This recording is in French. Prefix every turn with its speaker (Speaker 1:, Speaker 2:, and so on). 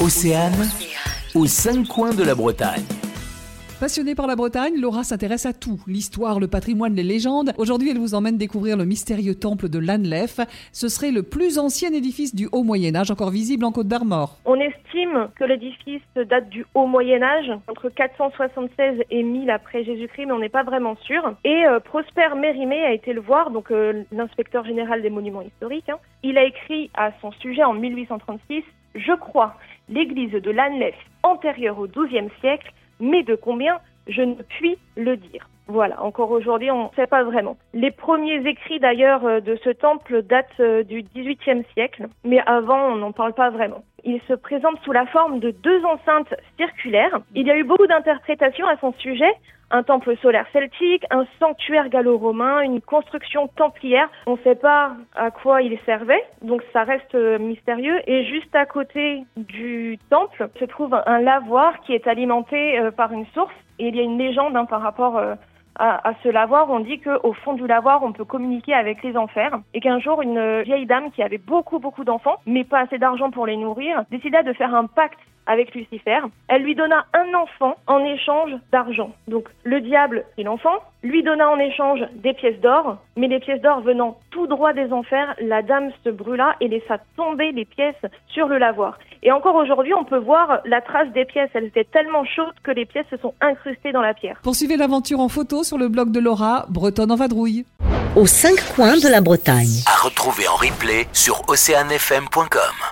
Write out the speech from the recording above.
Speaker 1: Océane, aux cinq coins de la Bretagne.
Speaker 2: Passionnée par la Bretagne, Laura s'intéresse à tout, l'histoire, le patrimoine, les légendes. Aujourd'hui, elle vous emmène découvrir le mystérieux temple de Lanlef. Ce serait le plus ancien édifice du Haut Moyen Âge, encore visible en Côte d'Armor.
Speaker 3: On estime que l'édifice date du Haut Moyen Âge, entre 476 et 1000 après Jésus-Christ, mais on n'est pas vraiment sûr. Et euh, Prosper Mérimée a été le voir, donc euh, l'inspecteur général des monuments historiques. hein. Il a écrit à son sujet en 1836 Je crois l'église de Lanlef antérieure au XIIe siècle mais de combien je ne puis le dire. Voilà, encore aujourd'hui, on ne sait pas vraiment. Les premiers écrits d'ailleurs euh, de ce temple datent euh, du XVIIIe siècle, mais avant, on n'en parle pas vraiment. Il se présente sous la forme de deux enceintes circulaires. Il y a eu beaucoup d'interprétations à son sujet. Un temple solaire celtique, un sanctuaire gallo-romain, une construction templière. On ne sait pas à quoi il servait, donc ça reste euh, mystérieux. Et juste à côté du temple se trouve un lavoir qui est alimenté euh, par une source. Et il y a une légende hein, par rapport euh, à, ce lavoir. On dit qu'au fond du lavoir, on peut communiquer avec les enfers. Et qu'un jour, une vieille dame qui avait beaucoup, beaucoup d'enfants, mais pas assez d'argent pour les nourrir, décida de faire un pacte avec Lucifer. Elle lui donna un enfant en échange d'argent. Donc le diable et l'enfant lui donna en échange des pièces d'or, mais les pièces d'or venant tout droit des enfers, la dame se brûla et laissa tomber les pièces sur le lavoir. Et encore aujourd'hui, on peut voir la trace des pièces. Elles étaient tellement chaudes que les pièces se sont incrustées dans la pierre.
Speaker 2: Poursuivez l'aventure en photo sur le blog de Laura, Bretonne en vadrouille.
Speaker 4: Aux cinq coins de la Bretagne.
Speaker 1: À retrouver en replay sur oceanfm.com.